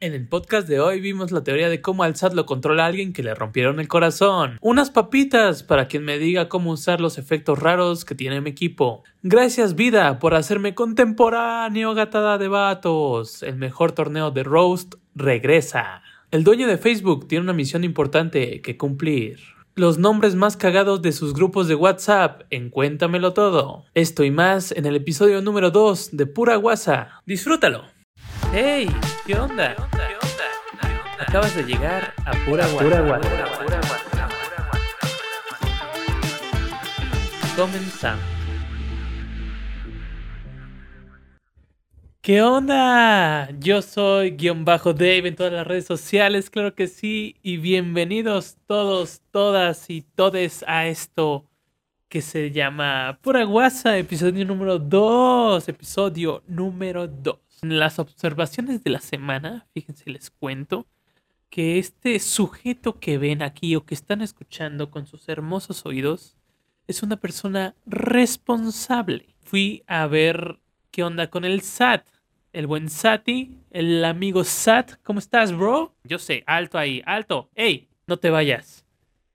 En el podcast de hoy vimos la teoría de cómo al SAT lo controla alguien que le rompieron el corazón. Unas papitas para quien me diga cómo usar los efectos raros que tiene mi equipo. Gracias vida por hacerme contemporáneo gatada de vatos. El mejor torneo de Roast regresa. El dueño de Facebook tiene una misión importante que cumplir. Los nombres más cagados de sus grupos de WhatsApp en Cuéntamelo Todo. Esto y más en el episodio número 2 de Pura Guasa. Disfrútalo. ¡Hey! ¿Qué onda? Acabas de llegar a Pura Guasa. Comenzamos. ¿Qué onda? Yo soy guion bajo Dave en todas las redes sociales, claro que sí, y bienvenidos todos, todas y todes a esto que se llama Pura Guasa, episodio número 2, episodio número 2. En las observaciones de la semana, fíjense, les cuento que este sujeto que ven aquí o que están escuchando con sus hermosos oídos es una persona responsable. Fui a ver qué onda con el SAT. El buen Sati, el amigo Sat, ¿cómo estás, bro? Yo sé, alto ahí, alto. ¡Ey! No te vayas.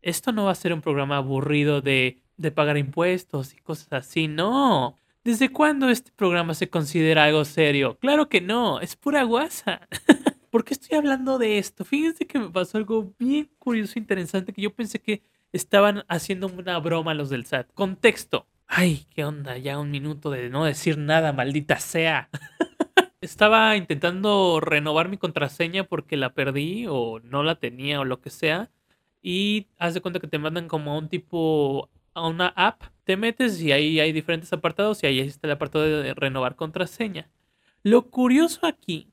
Esto no va a ser un programa aburrido de, de pagar impuestos y cosas así, no. ¿Desde cuándo este programa se considera algo serio? Claro que no, es pura guasa. ¿Por qué estoy hablando de esto? Fíjense que me pasó algo bien curioso e interesante que yo pensé que estaban haciendo una broma los del SAT. Contexto. Ay, qué onda, ya un minuto de no decir nada, maldita sea. Estaba intentando renovar mi contraseña porque la perdí o no la tenía o lo que sea. Y haz de cuenta que te mandan como un tipo, a una app te metes y ahí hay diferentes apartados y ahí está el apartado de renovar contraseña. Lo curioso aquí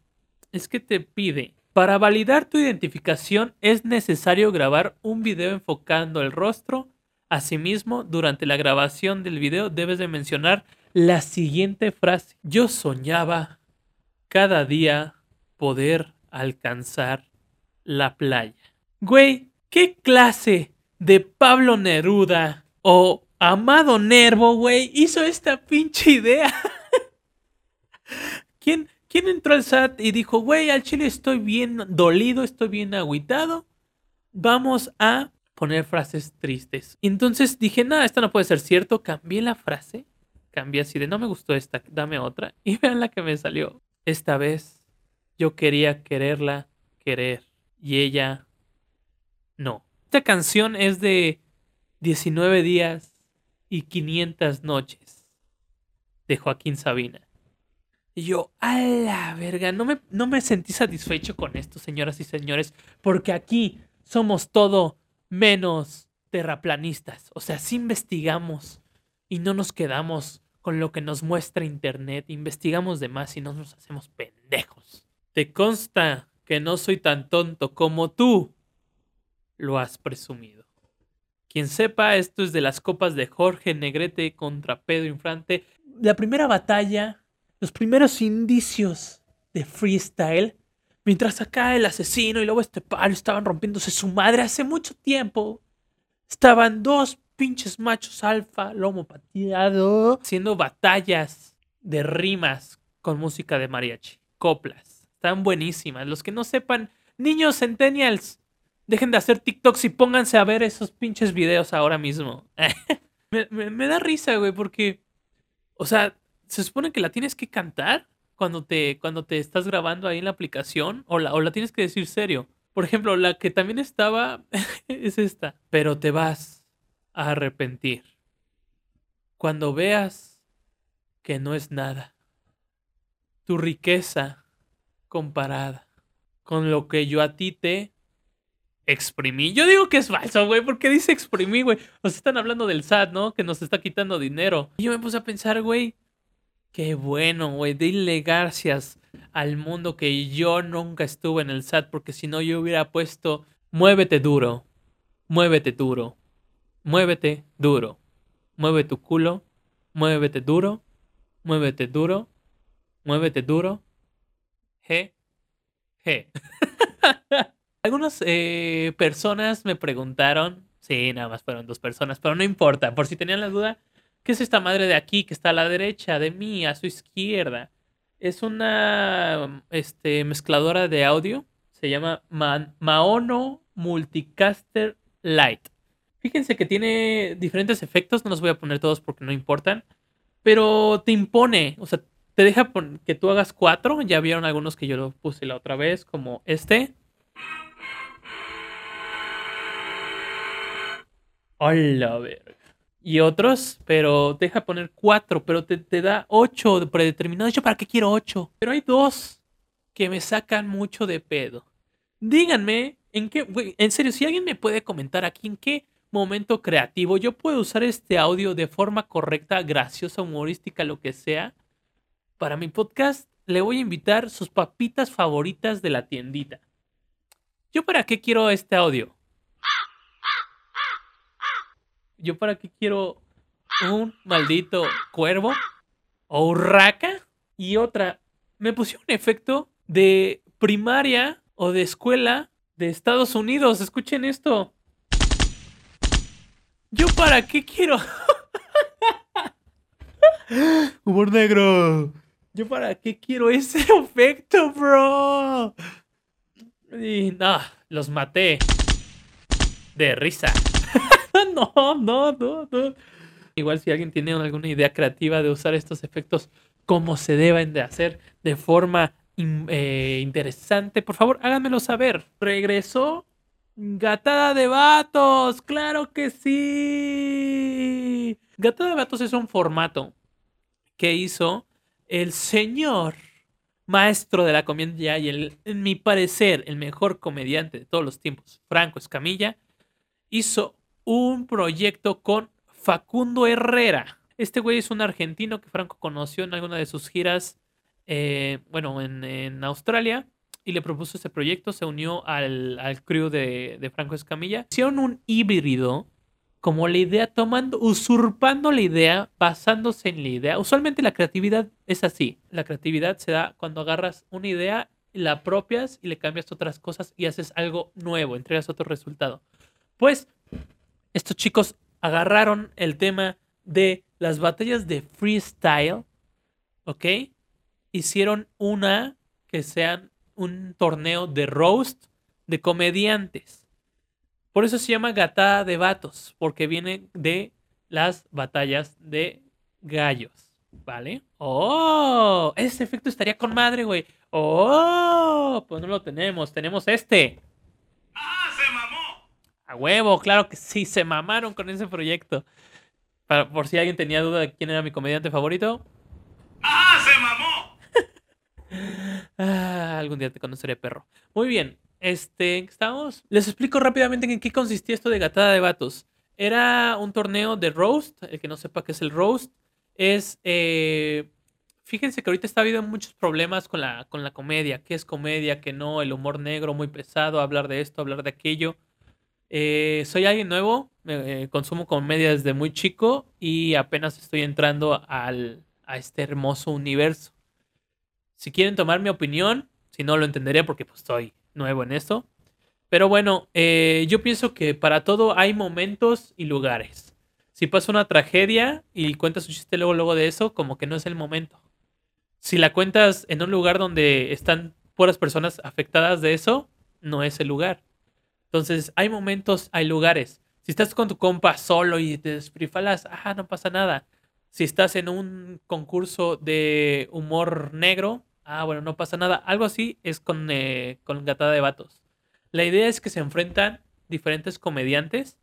es que te pide, para validar tu identificación es necesario grabar un video enfocando el rostro. Asimismo, durante la grabación del video debes de mencionar la siguiente frase. Yo soñaba cada día poder alcanzar la playa. Güey, ¿qué clase de Pablo Neruda o Amado Nervo, güey, hizo esta pinche idea. ¿Quién, ¿Quién entró al SAT y dijo, güey, al chile estoy bien dolido, estoy bien agüitado? Vamos a poner frases tristes. entonces dije, nada, esto no puede ser cierto. Cambié la frase. Cambié así de, no me gustó esta, dame otra. Y vean la que me salió. Esta vez yo quería quererla querer. Y ella no. Esta canción es de 19 días y 500 noches de Joaquín Sabina. Y yo, a la verga, no me, no me sentí satisfecho con esto, señoras y señores, porque aquí somos todo menos terraplanistas. O sea, si investigamos y no nos quedamos con lo que nos muestra Internet, investigamos de más y no nos hacemos pendejos. Te consta que no soy tan tonto como tú lo has presumido. Quien sepa, esto es de las copas de Jorge Negrete contra Pedro Infrante. La primera batalla, los primeros indicios de freestyle, mientras acá el asesino y luego este palo estaban rompiéndose su madre hace mucho tiempo. Estaban dos pinches machos alfa, lomo pateado, haciendo batallas de rimas con música de mariachi, coplas. Están buenísimas. Los que no sepan, niños centennials, Dejen de hacer TikToks y pónganse a ver esos pinches videos ahora mismo. me, da risa, güey, porque, o sea, se supone que la tienes que cantar cuando te, cuando te estás grabando ahí en la aplicación o la, o la tienes que decir serio. Por ejemplo, la que también estaba es esta. Pero te vas a arrepentir. Cuando veas que no es nada. Tu riqueza comparada con lo que yo a ti te exprimí. Yo digo que es falso, güey, porque dice exprimí, güey. Nos están hablando del SAT, ¿no? Que nos está quitando dinero. Y yo me puse a pensar, güey, qué bueno, güey. Dile gracias al mundo que yo nunca estuve en el SAT, porque si no yo hubiera puesto, muévete duro, muévete duro, muévete duro, mueve tu culo, muévete duro, muévete duro, muévete duro, G, G. Algunas eh, personas me preguntaron, sí, nada más fueron dos personas, pero no importa, por si tenían la duda, ¿qué es esta madre de aquí que está a la derecha de mí, a su izquierda? Es una este, mezcladora de audio. Se llama Maono Multicaster Lite. Fíjense que tiene diferentes efectos. No los voy a poner todos porque no importan. Pero te impone. O sea, te deja que tú hagas cuatro. Ya vieron algunos que yo lo puse la otra vez. Como este. Hola, verga. Y otros, pero deja poner cuatro, pero te, da ocho predeterminado. Yo, ¿para qué quiero ocho? Pero hay dos que me sacan mucho de pedo. Díganme, en qué, en serio, si alguien me puede comentar aquí en qué momento creativo yo puedo usar este audio de forma correcta, graciosa, humorística, lo que sea. Para mi podcast le voy a invitar sus papitas favoritas de la tiendita. ¿Yo para qué quiero este audio? ¿Yo para qué quiero un maldito cuervo? ¿O urraca? Y otra, me puse un efecto de primaria o de escuela de Estados Unidos. Escuchen esto. ¿Yo para qué quiero? Humor negro. ¿Yo para qué quiero ese efecto, bro? Y no, los maté. De risa. no, no, no, no. Igual si alguien tiene alguna idea creativa de usar estos efectos como se deben de hacer de forma eh, interesante, por favor háganmelo saber. Regresó Gatada de Vatos, claro que sí. Gatada de Vatos es un formato que hizo el señor maestro de la comedia y en mi parecer, el mejor comediante de todos los tiempos, Franco Escamilla, hizo un proyecto con Facundo Herrera. Este güey es un argentino que Franco conoció en alguna de sus giras, eh, bueno, en, Australia, y le propuso este proyecto, se unió al, al crew de, de, Franco Escamilla. Hicieron un híbrido, como la idea, tomando, usurpando la idea, basándose en la idea. Usualmente la creatividad es así. La creatividad se da cuando agarras una idea, la apropias y le cambias otras cosas y haces algo nuevo, entregas otro resultado. Pues estos chicos agarraron el tema de las batallas de freestyle, ¿ok? Hicieron una que sean un torneo de roast de comediantes. Por eso se llama Gatada de Vatos, porque viene de las batallas de gallos, ¿vale? ¡Oh! Ese efecto estaría con madre, güey. ¡Oh! Pues no lo tenemos, tenemos este. A huevo, claro que sí, se mamaron con ese proyecto. por si alguien tenía duda de quién era mi comediante favorito. ¡Ah, se mamó! ah, algún día te conoceré, perro. Muy bien, este, estamos. Les explico rápidamente en qué consistía esto de Gatada de Vatos. Era un torneo de roast. El que no sepa qué es el roast, es. Eh, fíjense que ahorita está habiendo muchos problemas con la, con la comedia. ¿Qué es comedia? ¿Qué no? El humor negro muy pesado, hablar de esto, hablar de aquello. Eh, soy alguien nuevo, eh, consumo comedia desde muy chico y apenas estoy entrando al, a este hermoso universo. Si quieren tomar mi opinión, si no lo entenderé porque pues estoy nuevo en esto. Pero bueno, eh, yo pienso que para todo hay momentos y lugares. Si pasa una tragedia y cuentas un chiste luego, luego de eso, como que no es el momento. Si la cuentas en un lugar donde están puras personas afectadas de eso, no es el lugar. Entonces, hay momentos, hay lugares. Si estás con tu compa solo y te desprifalas, ah, no pasa nada. Si estás en un concurso de humor negro, ah, bueno, no pasa nada. Algo así es con, eh, con Gatada de Vatos. La idea es que se enfrentan diferentes comediantes,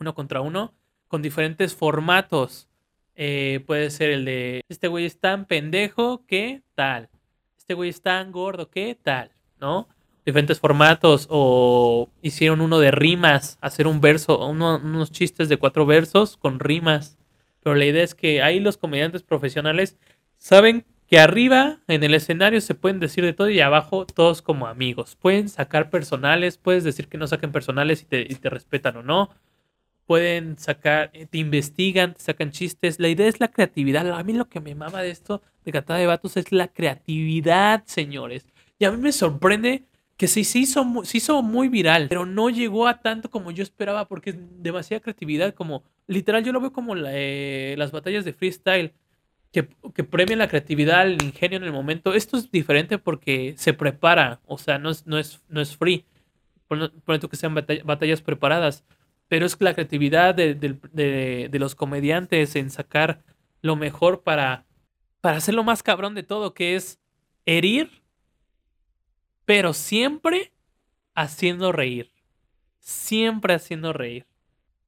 uno contra uno, con diferentes formatos. Eh, puede ser el de, este güey es tan pendejo que tal. Este güey es tan gordo que tal, ¿no? Diferentes formatos o hicieron uno de rimas, hacer un verso, unos chistes de cuatro versos con rimas. Pero la idea es que ahí los comediantes profesionales saben que arriba en el escenario se pueden decir de todo y abajo todos como amigos. Pueden sacar personales, puedes decir que no saquen personales y te, y te respetan o no. Pueden sacar, te investigan, te sacan chistes. La idea es la creatividad. A mí lo que me mama de esto de Catada de Vatos es la creatividad, señores. Y a mí me sorprende que sí se hizo, hizo muy viral, pero no llegó a tanto como yo esperaba porque es demasiada creatividad, como literal yo lo veo como eh, las batallas de freestyle. que, que premia la creatividad, el ingenio en el momento. Esto es diferente porque se prepara, o sea, no es, no es, no es free. Por que sean batall- batallas preparadas, pero es la creatividad de- de los comediantes en sacar lo mejor para, para hacer lo más cabrón de todo, que es herir, pero siempre haciendo reír. Siempre haciendo reír.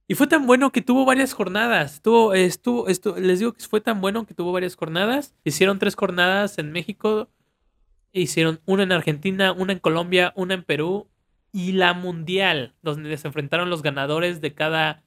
Y fue tan bueno que tuvo varias jornadas. Tuvo, estuvo, estu- les digo que fue tan bueno que tuvo varias jornadas. Hicieron tres jornadas en México. Hicieron una en Argentina, una en Colombia, una en Perú. Y la mundial, donde se enfrentaron los ganadores de cada,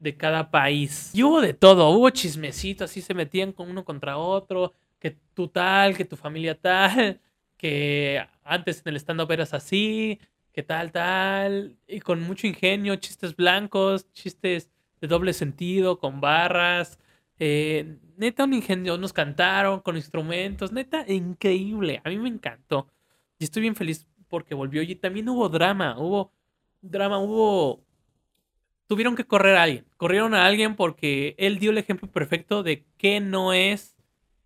de cada país. Y hubo de todo. Hubo chismecito, así se metían con uno contra otro. Que tú tal, que tu familia tal. Que antes en el stand-up eras así que tal, tal, y con mucho ingenio, chistes blancos, chistes de doble sentido, con barras, eh, neta un ingenio, nos cantaron con instrumentos, neta, increíble, a mí me encantó, y estoy bien feliz porque volvió, y también hubo drama, hubo drama, hubo... Tuvieron que correr a alguien, corrieron a alguien porque él dio el ejemplo perfecto de qué no es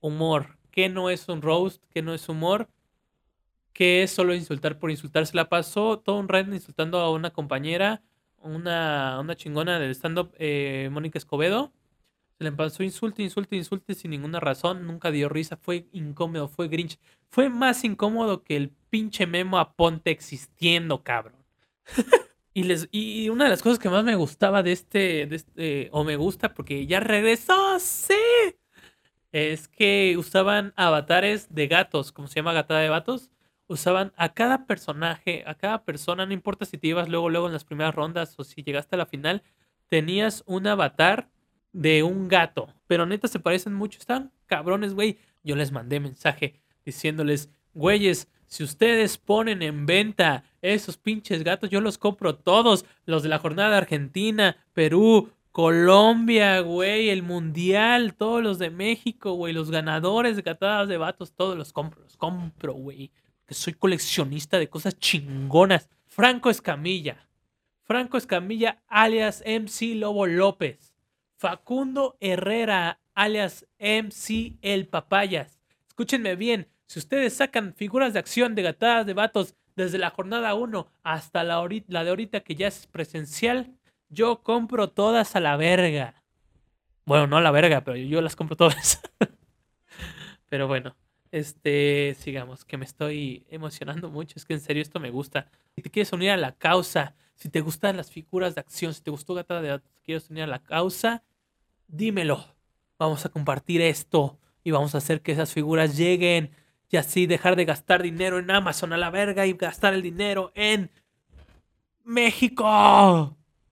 humor, qué no es un roast, qué no es humor, que es solo insultar por insultar. Se la pasó todo un rato insultando a una compañera, una, una chingona del stand-up, eh, Mónica Escobedo. Se le pasó insulte, insulte, insulte sin ninguna razón. Nunca dio risa. Fue incómodo, fue grinch. Fue más incómodo que el pinche memo a Ponte existiendo, cabrón. y, les, y una de las cosas que más me gustaba de este, de este, o me gusta porque ya regresó, sí, es que usaban avatares de gatos, como se llama gatada de vatos usaban a cada personaje, a cada persona, no importa si te ibas luego, luego en las primeras rondas o si llegaste a la final, tenías un avatar de un gato. Pero neta se parecen mucho, están cabrones, güey. Yo les mandé mensaje diciéndoles, güeyes, si ustedes ponen en venta esos pinches gatos, yo los compro todos. Los de la jornada Argentina, Perú, Colombia, güey, el Mundial, todos los de México, güey, los ganadores de gatadas de vatos, todos los compro, los compro, güey que soy coleccionista de cosas chingonas. Franco Escamilla. Franco Escamilla, alias MC Lobo López. Facundo Herrera, alias MC El Papayas. Escúchenme bien, si ustedes sacan figuras de acción de gatadas de vatos desde la jornada 1 hasta la, la de ahorita que ya es presencial, yo compro todas a la verga. Bueno, no a la verga, pero yo las compro todas. pero bueno. Este, sigamos, que me estoy emocionando mucho. Es que en serio esto me gusta. Si te quieres unir a la causa, si te gustan las figuras de acción, si te gustó Gatada de Datos, quieres unir a la causa, dímelo. Vamos a compartir esto y vamos a hacer que esas figuras lleguen y así dejar de gastar dinero en Amazon a la verga y gastar el dinero en México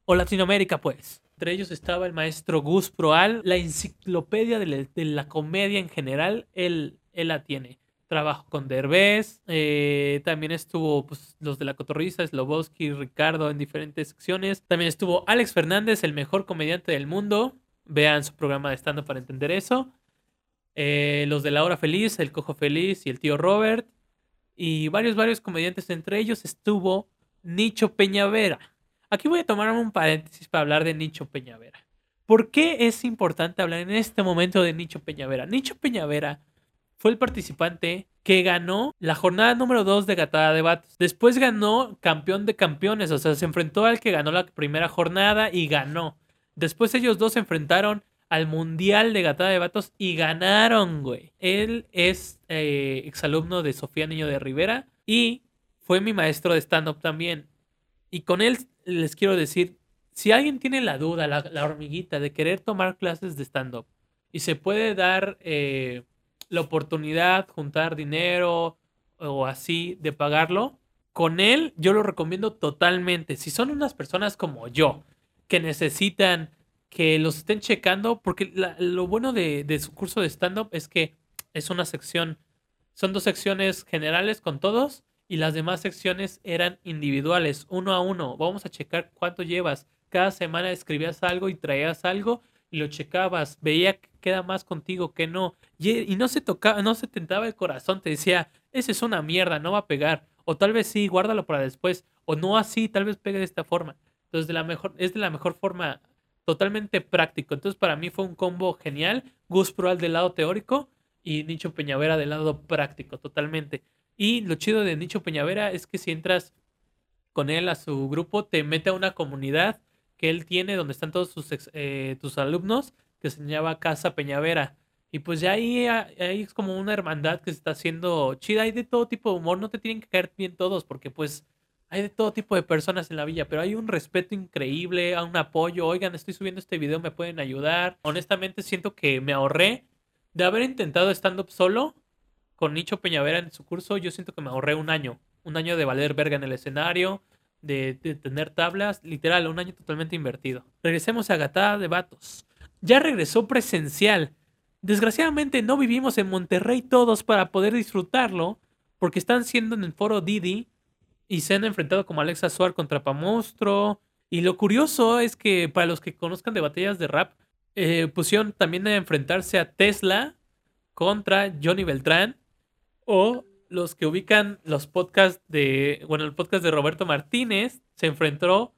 o Latinoamérica, pues. Entre ellos estaba el maestro Gus Proal, la enciclopedia de la, comedia en general. Él él la tiene. Trabajo con Derbez, eh, también estuvo pues, los de la Cotorriza, Slobowski, Ricardo en diferentes secciones. También estuvo Alex Fernández, el mejor comediante del mundo. Vean su programa de stand para entender eso. Eh, los de La Hora Feliz, El Cojo Feliz y el tío Robert. Y varios, varios comediantes. Entre ellos estuvo Nicho Peñavera. Aquí voy a tomarme un paréntesis para hablar de Nicho Peñavera. ¿Por qué es importante hablar en este momento de Nicho Peñavera? Nicho Peñavera fue el participante que ganó la jornada número 2 de Gatada de Vatos. Después ganó campeón de campeones, o sea, se enfrentó al que ganó la primera jornada y ganó. Después ellos dos se enfrentaron al Mundial de Gatada de Vatos y ganaron, güey. Él es eh, exalumno de Sofía Niño de Rivera y fue mi maestro de stand-up también. Y con él les quiero decir, si alguien tiene la duda, la, hormiguita de querer tomar clases de stand-up y se puede dar... Eh, la oportunidad, juntar dinero o así de pagarlo, con él yo lo recomiendo totalmente. Si son unas personas como yo, que necesitan que los estén checando, porque lo bueno de, de, su curso de stand-up es que es una sección, son dos secciones generales con todos y las demás secciones eran individuales, uno a uno. Vamos a checar cuánto llevas. Cada semana escribías algo y traías algo y lo checabas, veía queda más contigo que no, y, no se tocaba, no se tentaba el corazón, te decía, ese es una mierda, no va a pegar, o tal vez sí, guárdalo para después, o no así, tal vez pegue de esta forma. Entonces, de la mejor, es de la mejor forma totalmente práctico. Entonces para mí fue un combo genial. Gus Proal del lado teórico y Nicho Peñavera del lado práctico, totalmente. Y lo chido de Nicho Peñavera es que si entras con él a su grupo, te mete a una comunidad que él tiene donde están todos sus eh, tus alumnos que se llama Casa Peñavera. Y pues ya ahí, ahí es como una hermandad que se está haciendo chida. Hay de todo tipo de humor, no te tienen que caer bien todos porque pues hay de todo tipo de personas en la villa, pero hay un respeto increíble, un apoyo. Oigan, estoy subiendo este video, me pueden ayudar. Honestamente siento que me ahorré de haber intentado stand-up solo con Nicho Peñavera en su curso. Yo siento que me ahorré un año, un año de valer verga en el escenario, de, tener tablas, literal, un año totalmente invertido. Regresemos a Gatada de Vatos. Ya regresó presencial. Desgraciadamente no vivimos en Monterrey todos para poder disfrutarlo, porque están siendo en el foro Didi y se han enfrentado como Alexa Suar contra Pamonstro. Y lo curioso es que para los que conozcan de batallas de rap, eh, pusieron también a enfrentarse a Tesla contra Johnny Beltrán. O los que ubican los podcasts de. Bueno, el podcast de Roberto Martínez se enfrentó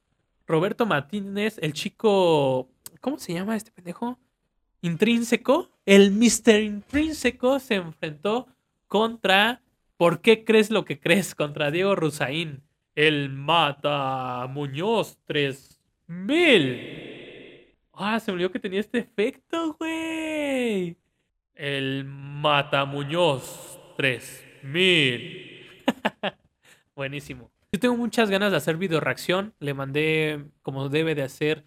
Roberto Martínez, el chico. ¿Cómo se llama este pendejo? Intrínseco. El Mr. Intrínseco se enfrentó contra ¿Por qué crees lo que crees contra Diego Rusaín? El Mata Muñoz 3000. Ah, se me olvidó que tenía este efecto, güey. El Mata Muñoz 3000. Buenísimo. Yo tengo muchas ganas de hacer video reacción. Le mandé, como debe de hacer,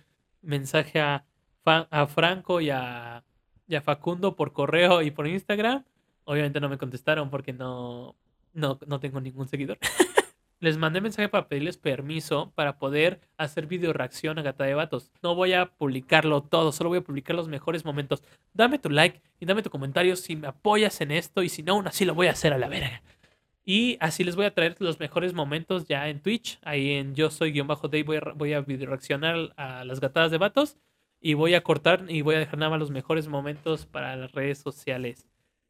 mensaje a, a Franco y a, a Facundo por correo y por Instagram. Obviamente no me contestaron porque no, no, no tengo ningún seguidor. Les mandé mensaje para pedirles permiso para poder hacer video reacción a Gata de Vatos. No voy a publicarlo todo, solo voy a publicar los mejores momentos. Dame tu like y dame tu comentario si me apoyas en esto y si no, aún así lo voy a hacer a la verga. Y así les voy a traer los mejores momentos ya en Twitch. Ahí en Yo Soy guion bajo Day voy a, voy a reaccionar a las gatadas de vatos. Y voy a cortar y voy a dejar nada más los mejores momentos para las redes sociales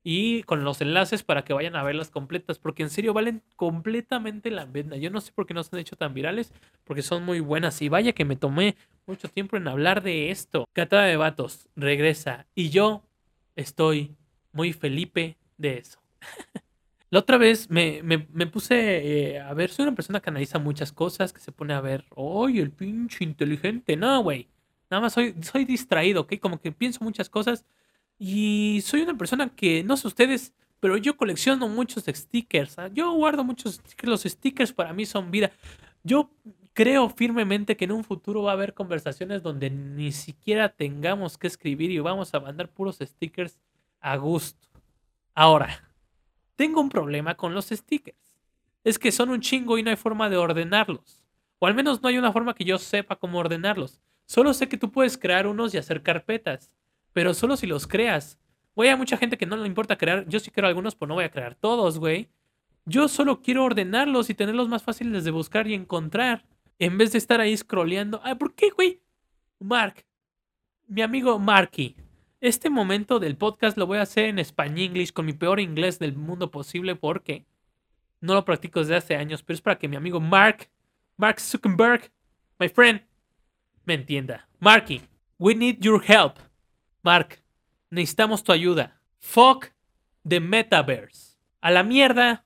y con los enlaces para que vayan a verlas completas, porque en serio valen completamente la pena. Yo no sé por qué no se han hecho tan virales, porque son muy buenas. Y vaya que me tomé mucho tiempo en hablar de esto. Catada de Vatos regresa y yo estoy muy felipe de eso. La otra vez me, puse eh, a ver, soy una persona que analiza muchas cosas, que se pone a ver, ¡ay, el pinche inteligente! No, güey. Nada más soy, soy distraído, ¿ok? Como que pienso muchas cosas y soy una persona que, no sé ustedes, pero yo colecciono muchos stickers. ¿ah? Yo guardo muchos stickers. Los stickers para mí son vida. Yo creo firmemente que en un futuro va a haber conversaciones donde ni siquiera tengamos que escribir y vamos a mandar puros stickers a gusto. Ahora, tengo un problema con los stickers. Es que son un chingo y no hay forma de ordenarlos. O al menos no hay una forma que yo sepa cómo ordenarlos. Solo sé que tú puedes crear unos y hacer carpetas pero solo si los creas. Güey, hay mucha gente que no le importa crear. Yo sí quiero algunos, pero no voy a crear todos, güey. Yo solo quiero ordenarlos y tenerlos más fáciles de buscar y encontrar. En vez de estar ahí scrolleando. Ay, ¿por qué, güey? Mark, mi amigo Marky. Este momento del podcast lo voy a hacer en español English con mi peor inglés del mundo posible porque no lo practico desde hace años, pero es para que mi amigo Mark, Mark Zuckerberg, my friend, me entienda. Marky, we need your help. Mark, necesitamos tu ayuda. Fuck the metaverse. A la mierda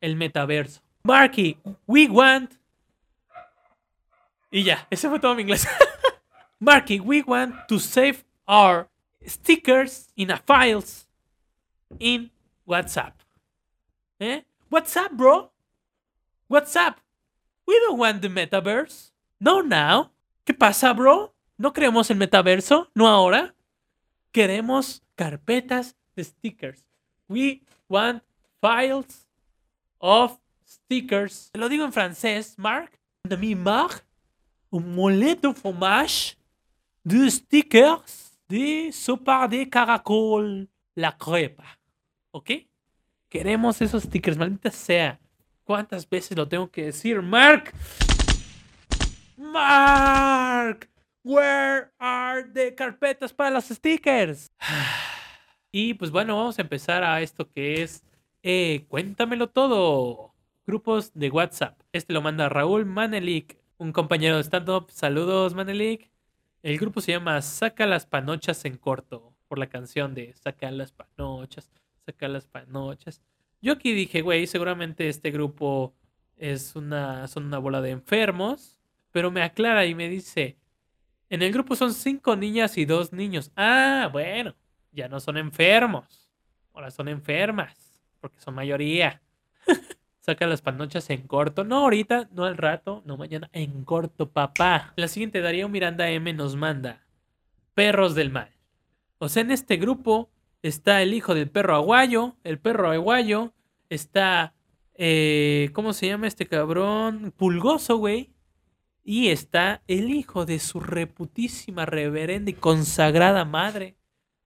el metaverso. Marky, we want. Y ya, ese fue todo mi inglés. Marky, we want to save our stickers in a files in WhatsApp. ¿Eh? WhatsApp, bro. WhatsApp. We don't want the metaverse. No now. ¿Qué pasa, bro? ¿No creemos el metaverso? ¿No ahora? Queremos carpetas de stickers. We want files of stickers. Lo digo en francés, Mark. De mi un mollet de fromage de stickers de sopa de caracol. La crepa. ¿Ok? Queremos esos stickers, maldita sea. ¿Cuántas veces lo tengo que decir, Mark? Mark. Where are the carpetas para los stickers? Y pues bueno, vamos a empezar a esto que es eh, Cuéntamelo todo. Grupos de WhatsApp. Este lo manda Raúl Manelik, un compañero de stand-up. Saludos, Manelik. El grupo se llama Saca las panochas en corto, por la canción de Saca las panochas, saca las panochas. Yo aquí dije, güey, seguramente este grupo es una, son una bola de enfermos, pero me aclara y me dice, en el grupo son cinco niñas y dos niños. Ah, bueno, ya no son enfermos, ahora son enfermas, porque son mayoría. Saca las panochas en corto. No ahorita, no al rato, no mañana, en corto, papá. La siguiente, Darío Miranda M nos manda. Perros del mal. O sea, en este grupo está el hijo del perro aguayo, el perro aguayo, está, eh, ¿cómo se llama este cabrón? Pulgoso, güey. Y está el hijo de su reputísima, reverenda y consagrada madre,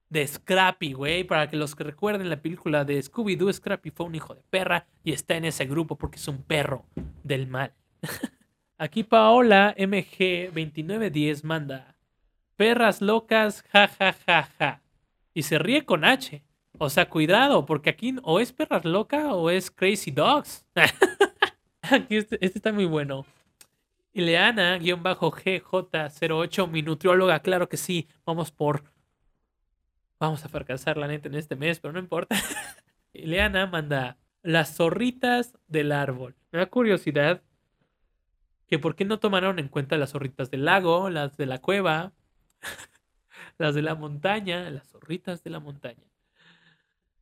de Scrappy, güey. Para que los que recuerden la película de Scooby-Doo, Scrappy fue un hijo de perra y está en ese grupo porque es un perro del mal. Aquí Paola MG2910 manda perras locas, ja ja ja ja. Y se ríe con H. O sea, cuidado, porque aquí o es perras loca o es crazy dogs. aquí este, este está muy bueno. Ileana-GJ08, mi nutrióloga, claro que sí. Vamos por Vamos a fracasar la neta en este mes, pero no importa. Ileana manda las zorritas del árbol. Me da curiosidad que por qué no tomaron en cuenta las zorritas del lago, las de la cueva, las de la montaña, las zorritas de la montaña.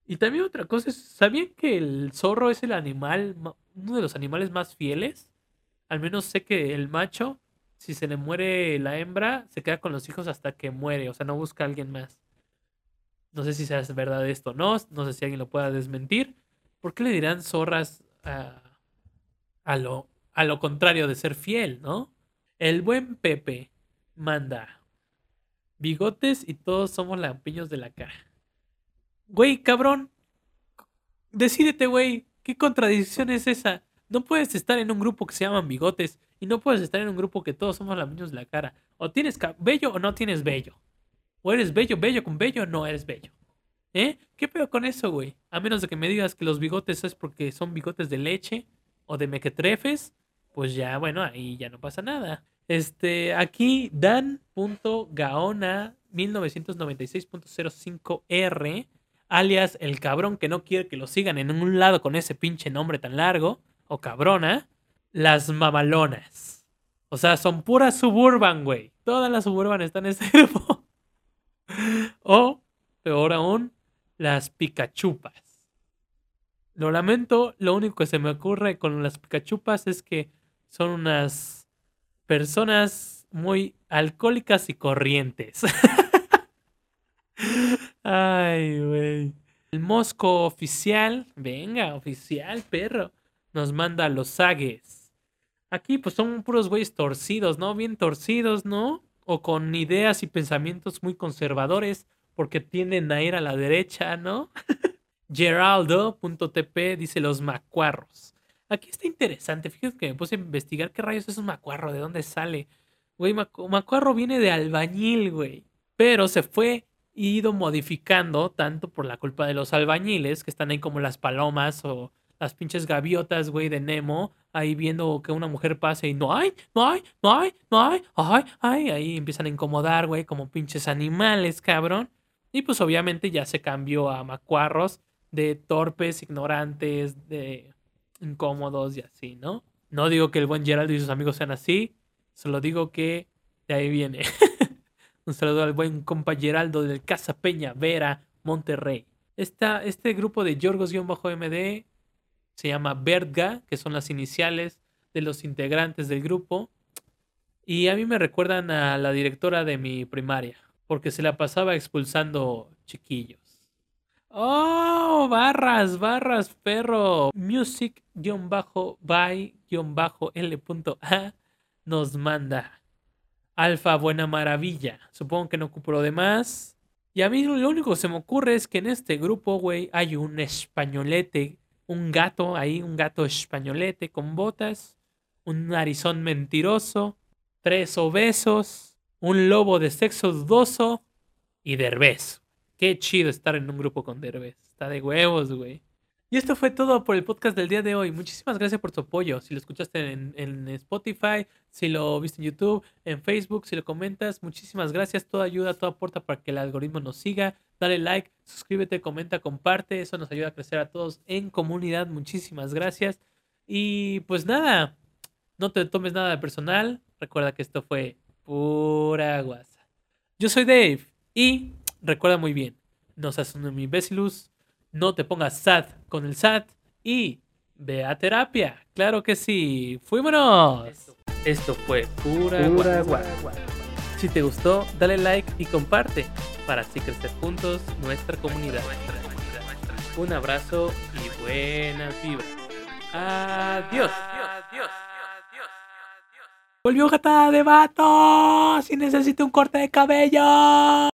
Y también otra cosa es, ¿sabían que el zorro es el animal, uno de los animales más fieles? Al menos sé que el macho, si se le muere la hembra, se queda con los hijos hasta que muere, o sea, no busca a alguien más. No sé si sea verdad esto o no, no sé si alguien lo pueda desmentir. ¿Por qué le dirán zorras a, lo, a lo contrario de ser fiel, no? El buen Pepe manda bigotes y todos somos lampiños de la cara. Güey, cabrón, decídete, güey, ¿qué contradicción es esa? No puedes estar en un grupo que se llaman bigotes y no puedes estar en un grupo que todos somos lampiños de la cara. O tienes bello o no tienes bello. O eres bello, bello con bello, no eres bello. ¿Eh? ¿Qué pedo con eso, güey? A menos de que me digas que los bigotes es porque son bigotes de leche o de mequetrefes, pues ya, bueno, ahí ya no pasa nada. Este, aquí Dan.gaona 1996.05R, alias el cabrón que no quiere que lo sigan en un lado con ese pinche nombre tan largo, o cabrona, las mamalonas. O sea, son puras suburban, güey. Todas las suburban están en ese grupo. O, peor aún, las picachupas. Lo lamento, lo único que se me ocurre con las picachupas es que son unas personas muy alcohólicas y corrientes. Ay, güey. El Mosco oficial, venga, oficial, perro, nos manda los sagues. Aquí pues son puros güeyes torcidos, ¿no? Bien torcidos, ¿no? O con ideas y pensamientos muy conservadores porque tienden a ir a la derecha, ¿no? Geraldo.tp dice los macuarros. Aquí está interesante. Fíjate que me puse a investigar qué rayos es un macuarro, de dónde sale. Güey, macuarro viene de albañil, güey. Pero se fue ido modificando tanto por la culpa de los albañiles, que están ahí como las palomas o las pinches gaviotas, güey, de Nemo, ahí viendo que una mujer pase y no hay, no hay, no hay, no hay, ay, ay, ahí empiezan a incomodar, güey, como pinches animales, cabrón. Y pues obviamente ya se cambió a macuarros de torpes, ignorantes, de incómodos y así, ¿no? No digo que el buen Geraldo y sus amigos sean así, solo digo que de ahí viene. Un saludo al buen compa Geraldo del Casa Peña, Vera, Monterrey. Esta, este grupo de Yorgos-MD se llama Berga, que son las iniciales de los integrantes del grupo. Y a mí me recuerdan a la directora de mi primaria, porque se la pasaba expulsando chiquillos. Oh, barras, barras, perro. Music-by-l.a nos manda. Alfa Buena Maravilla. Supongo que no ocupo de más. Y a mí lo único que se me ocurre es que en este grupo, güey, hay un españolete un gato ahí, un gato españolete con botas, un narizón mentiroso, tres obesos, un lobo de sexo dudoso y Derbez. Qué chido estar en un grupo con Derbez. Está de huevos, güey. Y esto fue todo por el podcast del día de hoy. Muchísimas gracias por tu apoyo. Si lo escuchaste en, Spotify, si lo viste en YouTube, en Facebook, si lo comentas, muchísimas gracias. Toda ayuda, toda aporta para que el algoritmo nos siga. Dale like, suscríbete, comenta, comparte. Eso nos ayuda a crecer a todos en comunidad. Muchísimas gracias. Y pues nada, no te tomes nada de personal. Recuerda que esto fue pura guasa. Yo soy Dave y recuerda muy bien, no seas un imbécilus, no te pongas sad con el SAT y ve a terapia. Claro que sí. ¡Fuímonos! Esto fue pura, Pura guasa. Si te gustó, dale like y comparte para así crecer juntos nuestra comunidad. Un abrazo y buenas vibras. Adiós. Volvió gata de vato. Si necesito un corte de cabello.